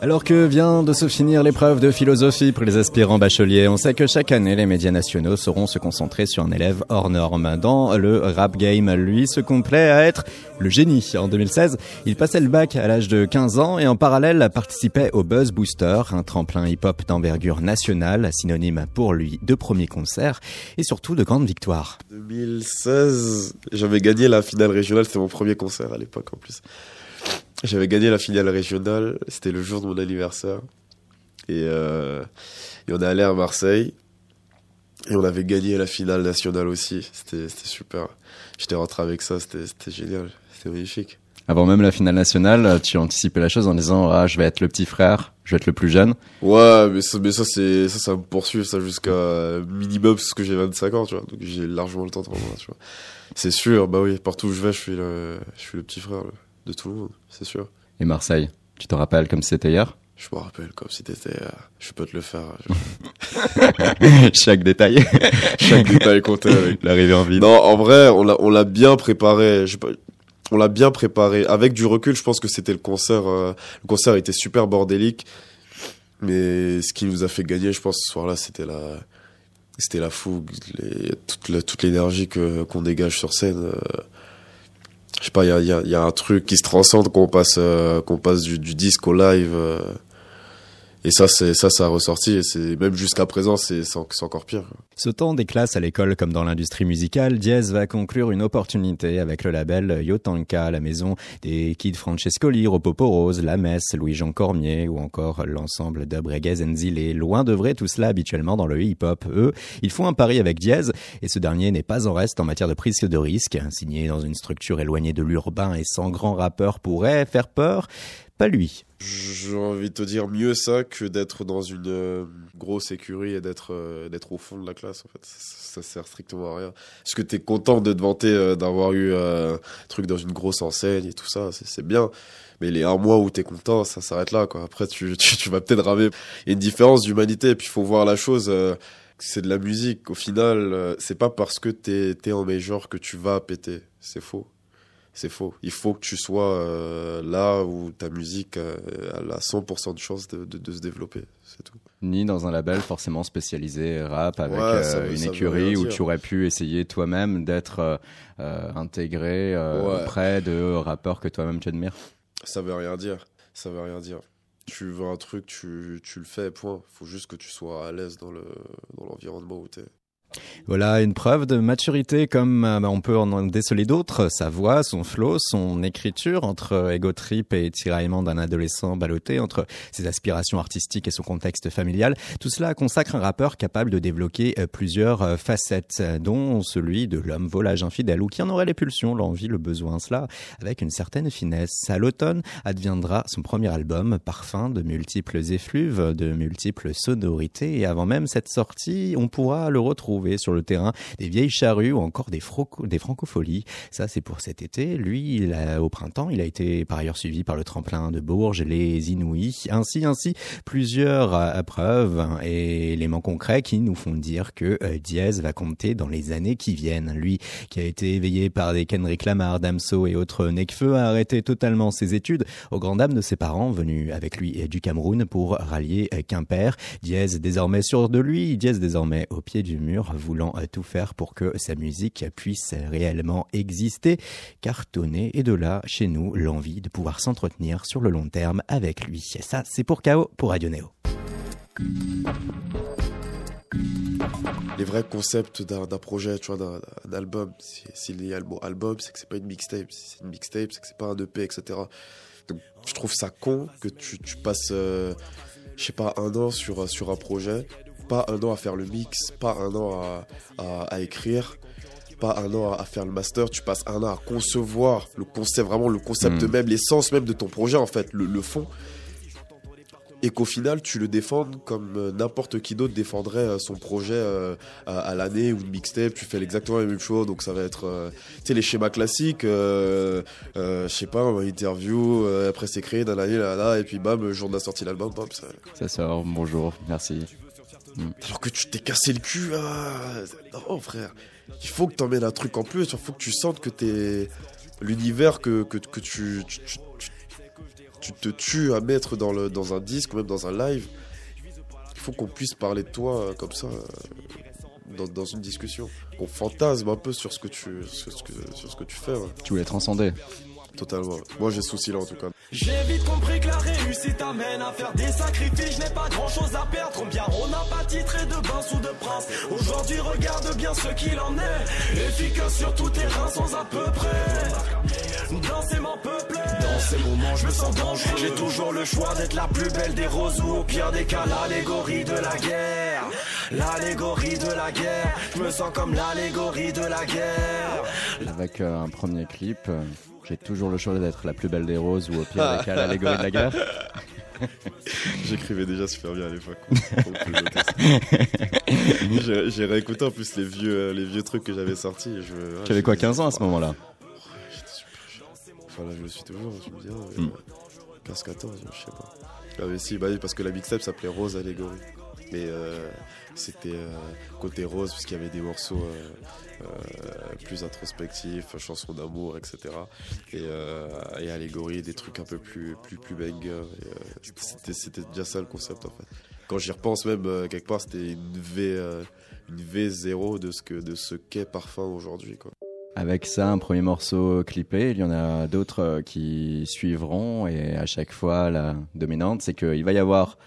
Alors que vient de se finir l'épreuve de philosophie pour les aspirants bacheliers, on sait que chaque année, les médias nationaux sauront se concentrer sur un élève hors norme. Dans le rap game, lui se complaît à être le génie. En 2016, il passait le bac à l'âge de 15 ans et en parallèle participait au Buzz Booster, un tremplin hip-hop d'envergure nationale, synonyme pour lui de premier concert et surtout de grandes victoires. 2016, j'avais gagné la finale régionale, c'était mon premier concert à l'époque en plus. J'avais gagné la finale régionale, c'était le jour de mon anniversaire. Et, euh, et on est allé à Marseille. Et on avait gagné la finale nationale aussi. C'était super. J'étais rentré avec ça, c'était génial. C'était magnifique. Avant même la finale nationale, tu anticipais la chose en disant ah, je vais être le petit frère, je vais être le plus jeune. Ouais, mais ça, mais ça ça, ça me poursuit ça jusqu'à minimum parce que j'ai 25 ans, tu vois. Donc j'ai largement le temps de tu vois. C'est sûr, bah oui, partout où je vais, je suis le, je suis le petit frère de tout le monde, c'est sûr. Et Marseille, tu te rappelles comme c'était hier? Je me rappelle comme si c'était hier. Je peux te le faire. Chaque détail. Chaque détail comptait avec l'arrivée en ville. Non, en vrai, on l'a, on l'a bien préparé. on l'a bien préparé. Avec du recul, je pense que c'était le concert. Euh, le concert était super bordélique. Mais ce qui nous a fait gagner, je pense, ce soir-là, c'était la, c'était la fougue, toute, l'énergie que, qu'on dégage sur scène. Euh, je sais pas, il y a, y a, un truc qui se transcende qu'on passe, euh, qu'on passe du, du, disque au live. Euh, et ça, c'est ça, ça a ressorti. Et c'est même jusqu'à présent, c'est encore pire. Sautant des classes à l'école comme dans l'industrie musicale, Diaz va conclure une opportunité avec le label Yotanka, la maison des Kid Francescoli, Ropopo Rose, La Messe, Louis-Jean Cormier ou encore l'ensemble d'Abreguez Enzile. Loin de vrai tout cela habituellement dans le hip-hop. Eux, ils font un pari avec Diaz et ce dernier n'est pas en reste en matière de prise de risque. Signé dans une structure éloignée de l'urbain et sans grand rappeur pourrait faire peur pas lui. J'ai envie de te dire mieux ça que d'être dans une euh, grosse écurie et d'être euh, d'être au fond de la classe en fait. Ça, sert strictement à rien. Est-ce que t'es content de te vanter euh, d'avoir eu un truc dans une grosse enseigne et tout ça, c'est bien. Mais les un mois où t'es content, ça s'arrête là quoi. Après tu, vas peut-être ramer. Une différence d'humanité et puis faut voir la chose c'est de la musique. Au final, c'est pas parce que t'es es en major que tu vas péter. C'est faux c'est faux. Il faut que tu sois euh, là où ta musique a, a 100% de chance de, de, se développer, c'est tout. Ni dans un label forcément spécialisé rap avec euh, une écurie où tu aurais pu essayer toi-même d'être euh, intégré auprès de rappeurs que toi-même tu admires. Ça veut rien dire. Ça veut rien dire. Tu veux un truc, tu, tu le fais, point. Il faut juste que tu sois à l'aise dans l'environnement le, dans où tu es. Voilà une preuve de maturité comme euh, on peut en déceler d'autres. Sa voix, son flow, son écriture entre ego trip et tiraillement d'un adolescent ballotté, entre ses aspirations artistiques et son contexte familial. Tout cela consacre un rappeur capable de débloquer euh, plusieurs euh, facettes, dont celui de l'homme volage infidèle ou qui en aurait les pulsions, l'envie, le besoin, cela avec une certaine finesse. À l'automne adviendra son premier album, parfum de multiples effluves, de multiples sonorités et avant même cette sortie, on pourra le retrouver sur le terrain des vieilles charrues ou encore des, des francopholies. Ça, c'est pour cet été. Lui, il a, au printemps, il a été par ailleurs suivi par le tremplin de Bourges, les Inouïs, ainsi, ainsi, plusieurs euh, preuves et éléments concrets qui nous font dire que euh, Diaz va compter dans les années qui viennent. Lui, qui a été éveillé par des Kendrick Lamar, Damso et autres Nekfeu, a arrêté totalement ses études au grand dam de ses parents venus avec lui du Cameroun pour rallier euh, Quimper. Diaz désormais sûr de lui, Diaz désormais au pied du mur voulant tout faire pour que sa musique puisse réellement exister, cartonner, et de là, chez nous, l'envie de pouvoir s'entretenir sur le long terme avec lui. Ça, c'est pour KO, pour Radio Neo. Les vrais concepts d'un projet, tu vois, d'un album, s'il y a le mot album, c'est que c'est pas une mixtape. C'est une mixtape, c'est que c'est pas un EP, etc. Donc, je trouve ça con que tu, passes, euh, je sais pas, un an sur, sur un projet pas un an à faire le mix, pas un an à, écrire, pas un an à, faire le master, tu passes un an à concevoir le concept, vraiment le concept hmm. même, l'essence même de ton projet en fait, le, fond. Et qu'au final, tu le défendes comme euh, n'importe qui d'autre défendrait euh, son projet euh, à, l'année ou une mixtape. Tu fais exactement la même chose. Donc ça va être, tu sais, les schémas classiques. je sais pas, interview, après c'est créé dans l'année, là, là, et puis bam, jour de la sortie de l'album, ça... ça sort. Bonjour, merci. Mm. Alors que tu t'es cassé le cul. Ah, non, frère. Il faut que t'emmènes un truc en plus. Il faut que tu sentes que t'es. L'univers que, que, que tu, tu te tues à mettre dans, le, dans un disque ou même dans un live, il faut qu'on puisse parler de toi euh, comme ça euh, dans, dans une discussion. Qu'on fantasme un peu sur ce que tu, sur ce que, sur ce que tu fais. ouais. Tu voulais transcender. Totalement. Moi, j'ai ce souci-là en tout cas. J'ai vite compris que la réussite amène à faire des sacrifices. Je n'ai pas grand chose à perdre. Combien on n'a pas titré de prince ou de prince. Aujourd'hui, regarde bien ce qu'il en est. Efficace sur tout terrain sans à peu près. Danser mon peuple. Dans ces moments, je me sens dangereux. J'ai toujours le choix d'être la plus belle des roses ou au pire des cas, l'allégorie de la guerre. L'allégorie de la guerre. Je me sens comme l'allégorie de la guerre. Avec euh, un premier clip, euh, j'ai toujours le choix d'être la plus belle des roses ou au pire des cas l'allégorie de la guerre. J'écrivais déjà super bien à l'époque. J'ai- réécouté en plus les vieux, euh, les vieux trucs que j'avais sortis. et Je, ouais, Tu avais quoi, me 15 ans à ce moment-là? J'étais super. Enfin là, je le suis toujours, je me dis, hein, Mm. 15-14, je sais pas. Ah, mais si, bah oui, parce que la mixtape s'appelait Rose Allégorie. Mais euh, c'était euh, côté rose, puisqu'il y avait des morceaux euh, euh, plus introspectifs, chansons d'amour, etc. Et, et allégorie, des trucs un peu plus, plus, plus c'était, déjà ça le concept en fait. Quand j'y repense même, quelque part, c'était une V, euh, une V0 de ce, que, de ce qu'est Parfum aujourd'hui. Avec ça, un premier morceau clippé, il y en a d'autres qui suivront et à chaque fois la dominante, c'est qu'il va y avoir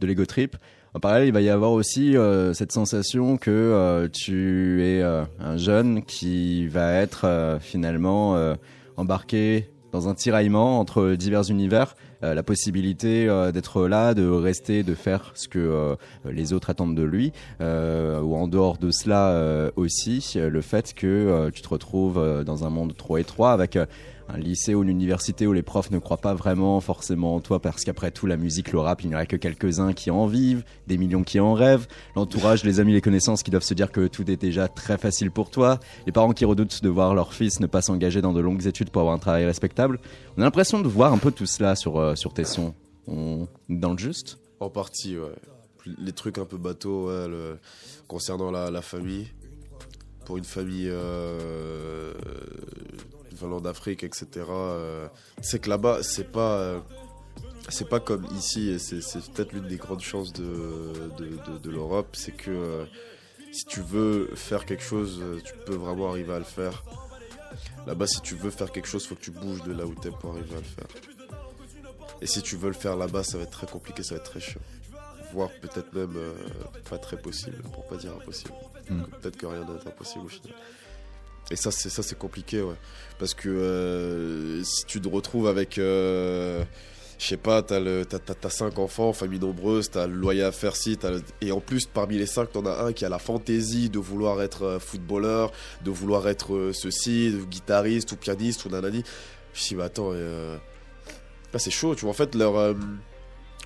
de l'ego trip. En parallèle, il va y avoir aussi euh, cette sensation que euh, tu es euh, un jeune qui va être euh, finalement euh, embarqué dans un tiraillement entre divers univers, euh, la possibilité d'être là, de rester, de faire ce que les autres attendent de lui, ou en dehors de cela aussi, le fait que tu te retrouves dans un monde trop étroit avec un lycée ou une université où les profs ne croient pas vraiment forcément en toi parce qu'après tout la musique, le rap, il n'y en a que quelques-uns qui en vivent, des millions qui en rêvent, l'entourage, les amis, les connaissances qui doivent se dire que tout est déjà très facile pour toi, les parents qui redoutent de voir leur fils ne pas s'engager dans de longues études pour avoir un travail respectable. On a l'impression de voir un peu tout cela sur, euh, sur tes sons. On... Dans le juste? En partie, ouais. Les trucs un peu bateaux, concernant la, la famille. Pour une famille euh, venant d'Afrique, etc. euh, c'est que là-bas, c'est pas. euh, c'est pas comme ici, et c'est c'est peut-être l'une des grandes chances de, de, de- de l'Europe, c'est que euh, si tu veux faire quelque chose, tu peux vraiment arriver à le faire. Là-bas, si tu veux faire quelque chose, faut que tu bouges de là où t'es pour arriver à le faire. Et si tu veux le faire là-bas, ça va être très compliqué, ça va être très chiant. Voire peut-être même euh, pas très possible, pour pas dire impossible. Mm. Peut-être que rien n'est impossible au final. Et ça, c'est ça, c'est compliqué, ouais. Parce que euh, si tu te retrouves avec, euh, je sais pas, t'as le, t'as, t'as- cinq enfants, famille nombreuse, t'as le loyer à faire si, t'as et en plus parmi les cinq, t'en as un qui a la fantaisie de vouloir être euh, footballeur, de vouloir être ceci, guitariste ou pianiste ou nanani. Je dis, mais attends, euh, c'est chaud, tu vois. En fait, leur,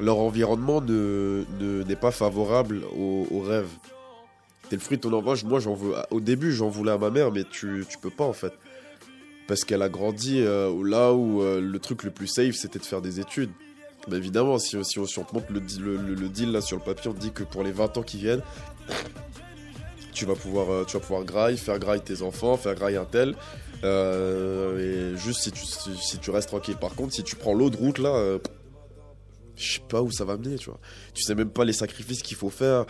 leur environnement ne, ne- n'est pas favorable au, au rêve. T'es le fruit de ton embauche. Moi, j'en veux. Au début, j'en voulais à ma mère, mais tu, tu peux pas en fait. Parce qu'elle a grandi euh, là où euh, le truc le plus safe, c'était de faire des études. Mais évidemment, si, on, te montre le, le, deal là sur le papier, on te dit que pour les 20 ans qui viennent, tu vas pouvoir, euh, tu vas pouvoir graille, faire graille tes enfants, faire graille un tel. Euh, et juste si tu, si, tu restes tranquille. Par contre, si tu prends l'autre route là, je sais pas où ça va mener, tu vois. Tu sais même pas les sacrifices qu'il faut faire.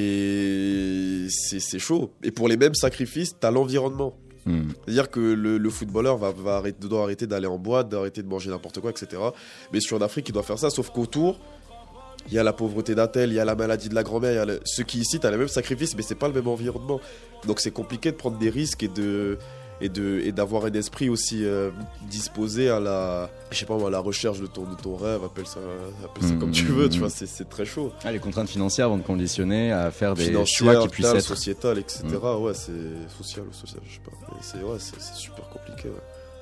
Et c'est c'est chaud. Et pour les mêmes sacrifices, t'as l'environnement. Hmm. C'est-à-dire que le, le footballeur va, va arrêter, doit arrêter d'aller en boîte, d'arrêter de manger n'importe quoi, etc. Mais sur en Afrique, il doit faire ça, sauf qu'autour, il y a la pauvreté d'un tel, il y a la maladie de la grand-mère, le- ceux qui ici, t'as les mêmes sacrifices, mais c'est pas le même environnement. Donc c'est compliqué de prendre des risques et de et de et d'avoir un esprit aussi euh, disposé à la je sais pas à la recherche de ton de ton rêve, appelle ça appelle ça comme tu veux, mhm. tu vois, c'est très chaud. Ah, les contraintes financières vont te conditionner à faire des choix qui puissent être. sociétal, etc. Ouais, c'est social ou social, je sais pas. C'est ouais, super compliqué. ouais.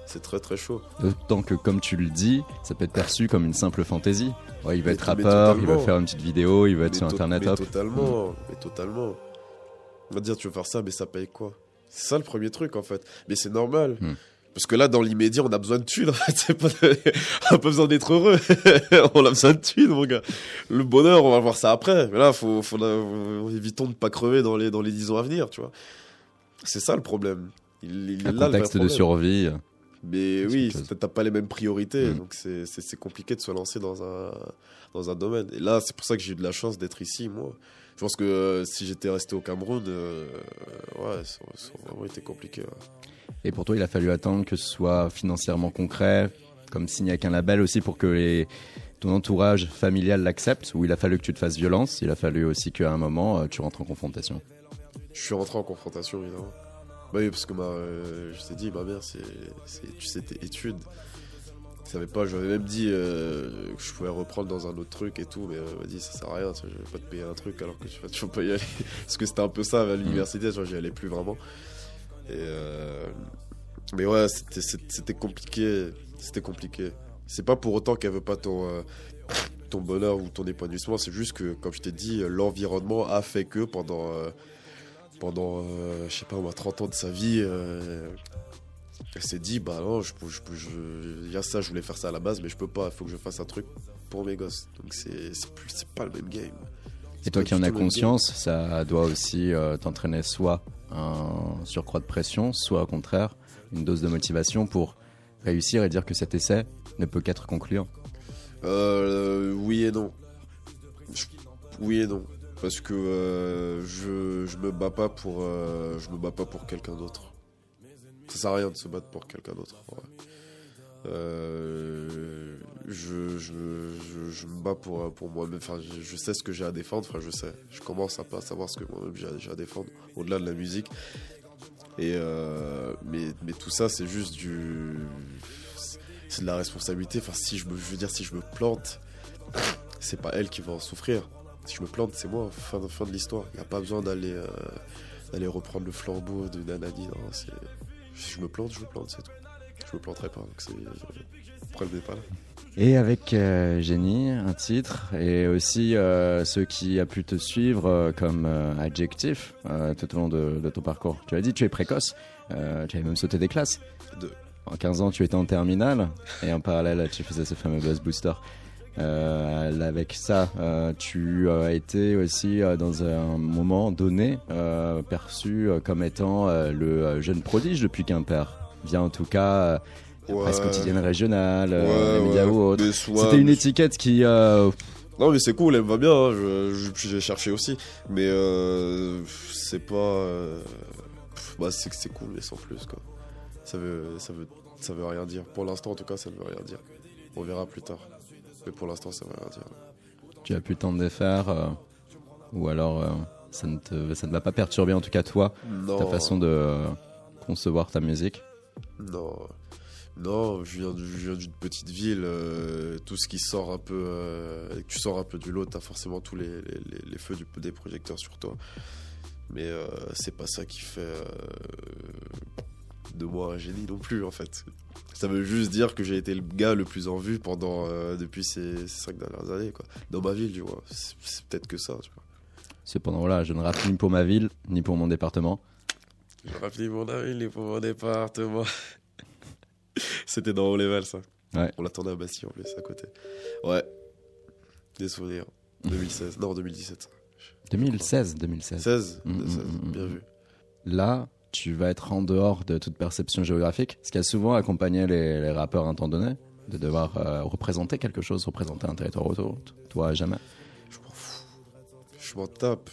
C'est très très chaud. D'autant que, comme tu le dis, ça peut être perçu comme une simple fantaisie. Ouais, il va Mais- être rappeur, il va faire une petite vidéo, il va être sur internet. mais hop. totalement, mais totalement. On va dire, tu veux faire ça, mais ça paye quoi? C'est ça le premier truc en fait. Mais c'est normal. Hmm. Parce que là, dans l'immédiat, on a besoin de thunes. En fait. On a pas besoin d'être heureux. on a besoin de thunes, mon gars. Le bonheur, on va voir ça après. Mais là, faut, faut, faut- évitons de pas crever dans les, dans les 10 ans à venir, tu vois. C'est ça le problème. Il, il Un là le vrai contexte de survie. Mais oui, t'as pas les mêmes priorités, Mm. donc c'est compliqué de se lancer dans un, dans un domaine. Et là, c'est pour ça que j'ai eu de la chance d'être ici, moi. Je pense que euh, si j'étais resté au Cameroun, euh, ouais, ça, aurait- ça aurait vraiment été compliqué. ouais. Et pour toi, il a fallu attendre que ce soit financièrement concret, comme signé avec un label aussi pour que les, ton entourage familial l'accepte, ou il a fallu que tu te fasses violence, il a fallu aussi qu'à un moment, euh, tu rentres en confrontation? Je suis rentré en confrontation, évidemment. Bah oui, parce que ma, je t'ai dit, ma mère, c'est, c'est- études. Je savais pas, j'avais même dit euh, que je pouvais reprendre dans un autre truc et tout, mais euh, m'a dit, ça sert à rien, je vais pas te payer un truc alors que tu vas toujours pas y aller. parce que c'était un peu ça à l'université, j'y allais plus vraiment. Euh, mais ouais, c'était, compliqué, c'était compliqué. C'est pas pour autant qu'elle veut pas ton, euh, ton bonheur ou ton épanouissement, c'est juste que, comme je t'ai dit, l'environnement a fait que pendant. pendant, je sais pas, moi, 30 ans de sa vie, elle s'est dit, bah non, je, je, je- il y a ça, je voulais faire ça à la base, mais je peux pas, il faut que je fasse un truc pour mes gosses. Donc c'est pas le même game. Et toi qui en as conscience, ça doit aussi euh, t'entraîner soit un surcroît de pression, soit au contraire une dose de motivation pour réussir et dire que cet essai ne peut qu'être concluant. Euh, oui et non. Oui et non. Parce que euh, je, je me bats pas pour euh, je me bats pas pour quelqu'un d'autre. Ça sert à rien de se battre pour quelqu'un d'autre. Euh, je, me bats pour, pour moi-même. Enfin, je, sais ce que j'ai à défendre. Enfin, je sais. Je commence à pas savoir ce que moi-même j'ai à- défendre au-delà de la musique. Et euh, mais, mais tout ça, c'est juste du. C'est de la responsabilité. Enfin, si je, me, je veux dire, si je me plante, c'est pas elle qui va en souffrir. Si je me plante, c'est moi. Fin de, fin de l'histoire. Il n'y a pas besoin d'aller euh, d'aller reprendre le flambeau de Nanani. Non. Si je me plante, je me plante, c'est tout. Je me planterai pas. Donc c'est. N'est pas là. Et avec euh, Jenny, un titre, et aussi euh, ceux qui a pu te suivre euh, comme euh, adjectif euh, tout au long de, de ton parcours. Tu as dit tu es précoce, euh, tu avais même sauté des classes. Deux. En 15 ans, tu étais en terminale, et en parallèle, tu faisais ce fameux buzz booster. Euh, avec ça, euh, tu as été aussi euh, dans un moment donné euh, perçu euh, comme étant euh, le euh, jeune prodige depuis Quimper. Bien en tout cas, euh, la presse quotidienne régionale, euh, Ouais, les médias ouais. ou C'était une étiquette qui. euh, Non mais c'est cool, elle me va bien, hein, je, je- puis j'ai cherché aussi. Mais euh, c'est pas... euh, bah c'est que c'est cool mais sans plus quoi. Ça veut, ça, veut, ça veut rien dire. Pour l'instant en tout cas ça ne veut rien dire. On verra plus tard. Mais pour l'instant ça veut rien dire. tu as pu t'en défaire, euh, ou alors euh, ça, ne te, ça ne va pas perturber en tout cas toi, Non, ta façon de euh, concevoir ta musique. non, non, je viens, du- je viens d'une petite ville, tout ce qui sort un peu, et que tu sors un peu du lot, t'as forcément tous les, les- les- les feux du, des projecteurs sur toi. Mais c'est pas ça qui fait de moi un génie non plus en fait. Ça veut juste dire que j'ai été le gars le plus en vue pendant euh, depuis ces, ces cinq dernières années quoi. Dans ma ville, tu vois. C'est peut-être que ça. Tu vois. Cependant, voilà, je ne rappe ni pour ma ville, ni pour mon département. Je rappelle mon avis, les pour mon département. C'était dans Haut Level, ça. Ouais. On l'attendait à Bastille en plus, à côté. Ouais. Des souvenirs. 2016. non, 2017. 2016, 2016. 16. Mm, mm, 16. mm, Bien mm. vu. Là, tu vas être en dehors de toute perception géographique, ce qui a souvent accompagné les, rappeurs à un temps donné, de devoir euh, représenter quelque chose, représenter un territoire autour. Toi, jamais. Je m'en fous. Je m'en tape.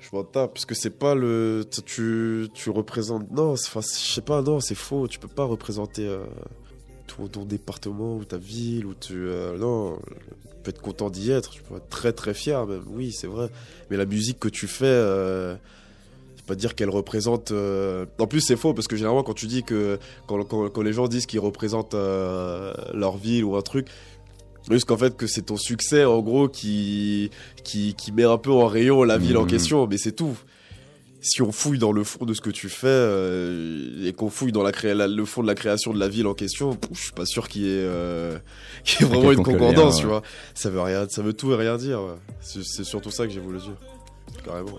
Je m'en tape. Parce que c'est pas le. tu- Tu, représentes. Non, je sais pas, non, c'est faux. Tu peux pas représenter euh, ton, ton département ou ta ville. Ou tu. euh, non. Tu peux être content d'y être. Tu peux être très très fier, même. Oui, c'est vrai. Mais la musique que tu fais. Pas dire qu'elle représente. euh, En plus, c'est faux parce que généralement, quand tu dis que. Quand, quand, quand les gens disent qu'ils représentent euh, leur ville ou un truc. Juste qu'en fait, que c'est ton succès, en gros, qui, qui, qui met un peu en rayon la ville en Mhm. question, mais c'est tout. Si on fouille dans le fond de ce que tu fais euh, et qu'on fouille dans la cré- la- le fond de la création de la ville en question, pff, je suis pas sûr qu'il y ait, qu'il y ait vraiment une concordance, tu vois. Ça veut rien, ça veut tout et rien dire. ouais. C'est surtout ça que j'ai voulu dire, carrément.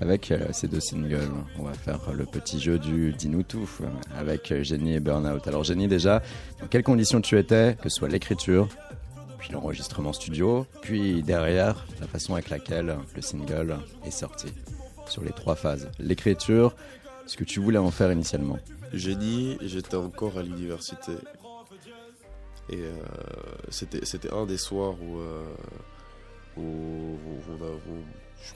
Avec euh, ces deux singles, on va faire le petit jeu du dis-nous tout euh, avec euh, Jenny et Burnout. Alors Jenny déjà, dans quelles conditions tu étais, que ce soit l'écriture, puis l'enregistrement studio, puis derrière la façon avec laquelle le single est sorti sur les trois phases. L'écriture, ce que tu voulais en faire initialement. Génie, j'étais encore à l'université. Et c'était, un des soirs où je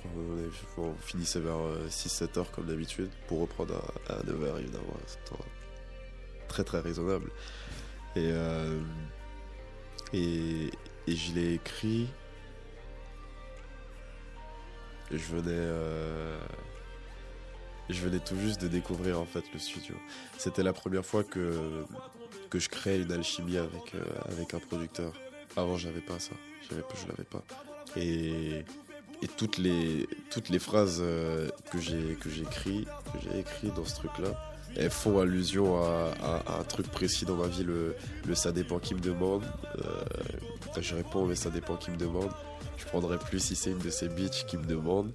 crois qu'on finissait vers 6-7 heures comme d'habitude pour reprendre à, à 9 heures évidemment. C'était très très raisonnable. Et, euh, et, et je l'ai écrit. Je venais. euh, je venais tout juste de découvrir en fait le studio. C'était la première fois que, que je créais une alchimie avec, euh, avec un producteur. Avant, j'avais pas ça. Je l'avais pas. Et, et toutes, les, toutes les phrases euh, que j'ai que j'ai écrit, que j'ai écrit dans ce truc-là, elles font allusion à, à- à un truc précis dans ma vie, le, le ça dépend qui me demande. Euh, je réponds, mais ça dépend qui me demande. Je prendrai plus si c'est une de ces bitches qui me demande.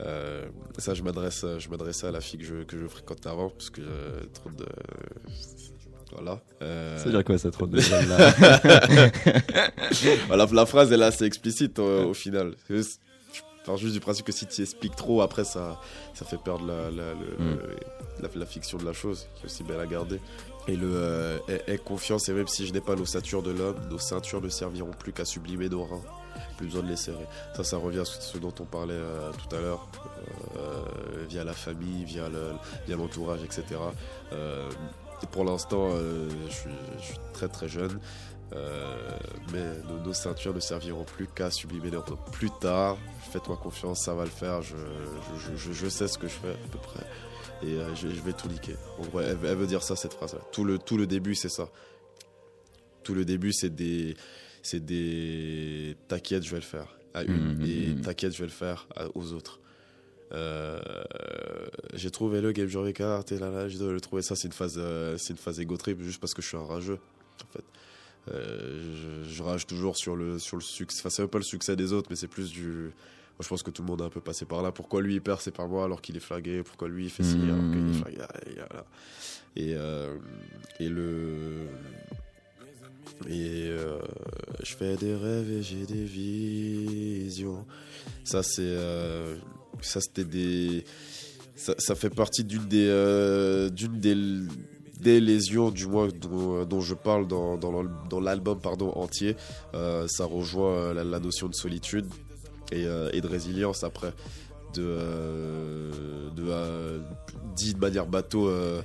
Euh, ça, je m'adresse, je m'adressais à la fille que je, que je fréquentais avant, parce que euh, trop de. Voilà. Euh, Ça veut dire quoi ça trop de là? Voilà, la phrase elle est assez explicite euh, au final. Pars juste du principe que si tu expliques trop, après ça, ça fait perdre la, la, le- Mm. la, la fiction de la chose, qui est aussi belle à garder. Et le euh, aie, confiance, et même si je n'ai pas l'ossature de l'homme, nos ceintures ne serviront plus qu'à sublimer nos reins. Plus besoin de les serrer. Ça, ça revient à ce dont on parlait euh, tout à l'heure, euh, via la famille, via le- via l'entourage, etc. Et pour l'instant, euh, je, suis, je suis très très jeune. Euh, mais nos, nos ceintures ne serviront plus qu'à sublimer leurs reins. Plus tard, faites-moi confiance, ça va le faire. Je, je, je, je sais ce que je fais à peu près. Et euh, je, vais tout niquer. En gros, elle, elle veut dire ça, cette phrase-là. Tout le, tout le début, c'est ça. Tout le début, c'est des. C'est des. T'inquiète, je vais le faire. À une. Mhm, et mhm. t'inquiète, je vais le faire à- aux autres. Euh, j'ai trouvé le game Journey carte et là là j'ai le trouver ça c'est une phase euh, c'est une phase ego trip juste parce que je suis un rageux en fait. Euh, je, je rage toujours sur le sur le succès enfin c'est même pas le succès des autres mais c'est plus du moi, je pense que tout le monde a un peu passé par là. Pourquoi lui il perd c'est pas moi alors qu'il est flagué pourquoi lui il fait ci alors qu'il est Mhm. flagué et, euh, et le et euh, je fais des rêves et j'ai des visions. Ça c'est euh, ça c'était des ça, fait partie d'une des euh, d'une des des lésions du moins dont, dont je parle dans, dans l'al- dans l'album pardon entier. Euh, ça rejoint euh, la, notion de solitude et, euh, de résilience après de euh, euh, dit de manière bateau euh,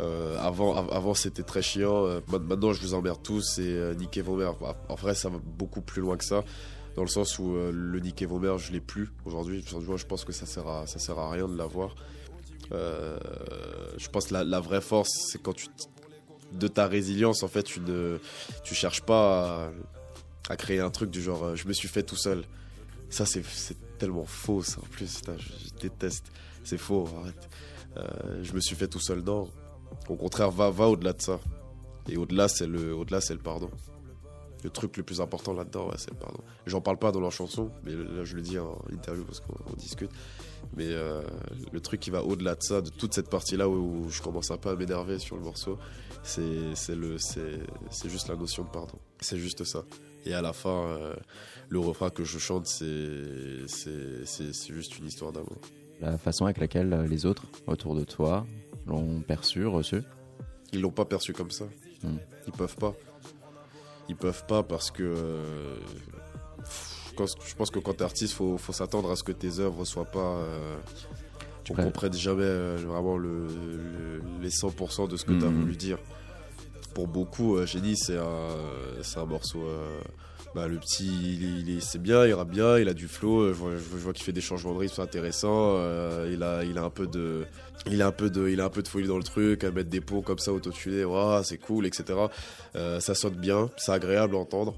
euh, avant av- avant c'était très chiant. Euh, ma- maintenant je vous emmerde tous et euh, niquez vos mères. Bah, en vrai ça va beaucoup plus loin que ça dans le sens où euh, le vos mères je l'ai plus aujourd'hui je pense que ça sert à ça sert à rien de l'avoir euh, je pense que la, la vraie force, c'est quand tu de ta résilience, en fait, tu ne tu cherches pas à, créer un truc du genre euh, je me suis fait tout seul. Ça, c'est tellement faux, ça. En plus, je déteste. C'est faux, arrête. Euh, je me suis fait tout seul, non. Au contraire, va, va au-delà de ça. Et au-delà, c'est le, au-delà, c'est le pardon. Le truc le plus important là-dedans, ouais, c'est le pardon. J'en parle pas dans leur chanson, mais là, je le dis en interview parce qu'on on discute. Mais euh, le truc qui va au-delà de ça, de toute cette partie-là où, je commence un peu à m'énerver sur le morceau, c'est c'est le c'est c'est juste la notion de pardon. C'est juste ça. Et à la fin, euh, le refrain que je chante, c'est c'est c'est c'est juste une histoire d'amour. La façon avec laquelle les autres autour de toi l'ont perçu, reçu? Ils l'ont pas perçu comme ça. Hmm. Ils peuvent pas. Ils peuvent pas parce que euh, quand- je pense que quand t'es artiste, faut faut s'attendre à ce que tes œuvres soient pas euh, Tu jamais euh, vraiment le, le- les 100% de ce que tu as Mhm. voulu dire. Pour beaucoup, euh, Génie, c'est un, c'est un morceau. Bah, le petit, il, il est- c'est bien, il rappe bien, il a du flow. euh, Je vois, je vois qu'il fait des changements de rythme, c'est intéressant. euh, il, a, il, a un peu de, il, a un peu de, il a un peu de folie dans le truc, à mettre des pots comme ça, autotuner, Ouah, c'est cool, etc. Euh, ça sonne bien, c'est agréable à entendre.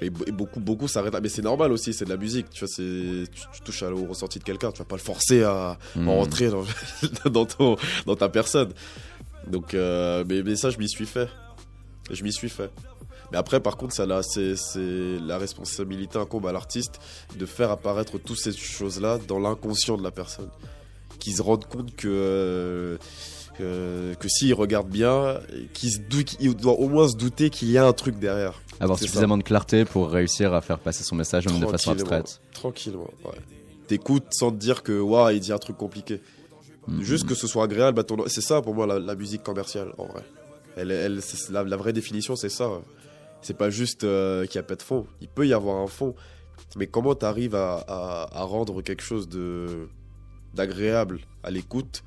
Et, beaucoup, beaucoup s'arrêtent. Mais c'est normal aussi, c'est de la musique. Tu vois, c'est, tu, tu touches à- au ressenti de quelqu'un. Tu vas pas le forcer à, Hmm. en rentrer dans, dans, ton, dans ta personne. Donc, euh, mais, mais ça, je m'y suis fait. Je m'y suis fait. Mais après, par contre, ça, là, c'est, c'est la responsabilité incombe à l'artiste de faire apparaître toutes ces choses-là dans l'inconscient de la personne. Qu'ils se rendent compte que, euh, que, que s'il regarde bien, qu'il doit au moins se douter qu'il y a un truc derrière. Avoir suffisamment de clarté pour réussir à faire passer son message même de façon abstraite. Tranquillement, ouais. T'écoutes sans te dire que, waouh, il dit un truc compliqué. Mm. Juste que ce soit agréable ton. C'est ça pour moi la, musique commerciale en vrai. Elle, elle, la, la, vraie définition, c'est ça. C'est pas juste euh, qu'il n'y a pas de fond. Il peut y avoir un fond. Mais comment tu arrives à, à, rendre quelque chose de d'agréable à l'écoute?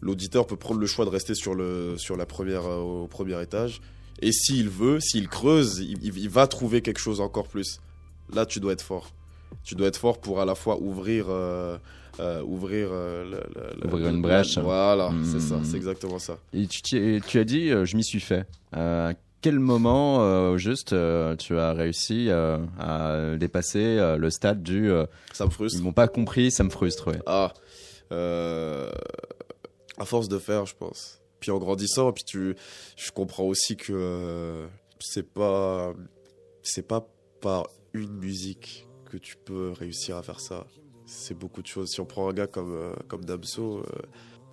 L'auditeur peut prendre le choix de rester sur, le, sur la première, euh, au premier étage. Et s'il veut, s'il creuse, il, il, va trouver quelque chose encore plus. Là, tu dois être fort. Tu dois être fort pour à la fois ouvrir. Euh, euh, ouvrir, euh, ouvrir une brèche. Voilà, c'est ça, c'est exactement ça. Et tu, tu as dit, je m'y suis fait. Quel moment, juste, tu as réussi à dépasser le stade du. ça me frustre. Ils m'ont pas compris, ça me frustre, ouais. Ah, à force de faire, je pense. Puis en grandissant, puis tu, je comprends aussi que c'est pas, c'est pas par une musique que tu peux réussir à faire ça c'est beaucoup de choses. Si on prend un gars comme, euh, comme Damso, euh,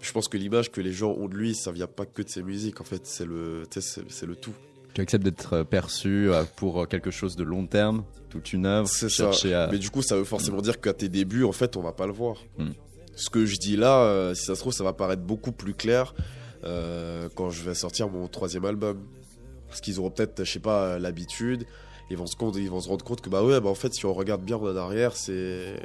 je pense que l'image que les gens ont de lui, ça vient pas que de ses musiques. En fait, c'est le, c'est, le tout. Tu acceptes d'être perçu euh, pour quelque chose de long terme, toute une œuvre. C'est ça. Mais du coup, ça veut forcément dire qu'à tes débuts, en fait, on va pas le voir. Hmm. Ce que je dis là, si ça se trouve, ça va paraître beaucoup plus clair quand je vais sortir mon troisième album. Parce qu'ils auront peut-être, je sais pas, l'habitude. Ils vont se compte, ils vont se rendre compte que bah ouais, bah en fait, si on regarde bien en arrière, c'est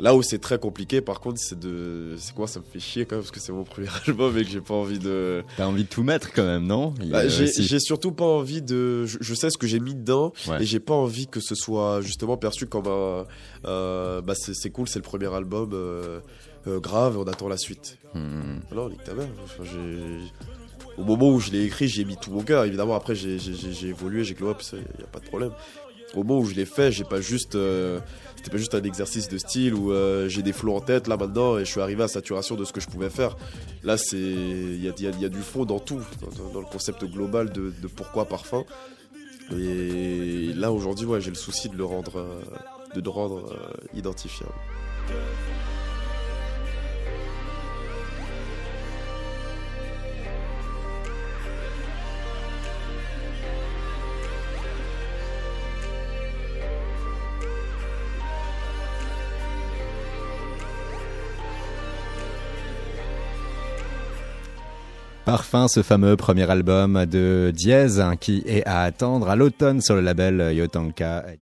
Là où c'est très compliqué, par contre, c'est de. C'est quoi Ça me fait chier quand même parce que c'est mon premier album et que j'ai pas envie de. T'as envie de tout mettre quand même, non? Bah, J'ai surtout pas envie de. Je, sais ce que j'ai mis dedans et j'ai pas envie que ce soit justement perçu comme un. Euh, bah, c'est cool, c'est le premier album euh, euh, grave et on attend la suite. Hmm. Non, nique ta mère. au moment où je l'ai écrit, j'ai mis tout mon cœur. Évidemment, après, j'ai évolué, j'ai glow up, il n'y a pas de problème. Au moment où je l'ai fait, j'ai pas juste c'était pas juste un exercice de style où euh, j'ai des flots en tête là maintenant et je suis arrivé à saturation de ce que je pouvais faire. Là, c'est il y a, du fond dans tout, dans, le concept global de, pourquoi parfum. Et là aujourd'hui, ouais, j'ai le souci de le rendre, euh, de le rendre euh, Parfum, ce fameux premier album de Diez hein, qui est à attendre à l'automne sur le label Yotanka.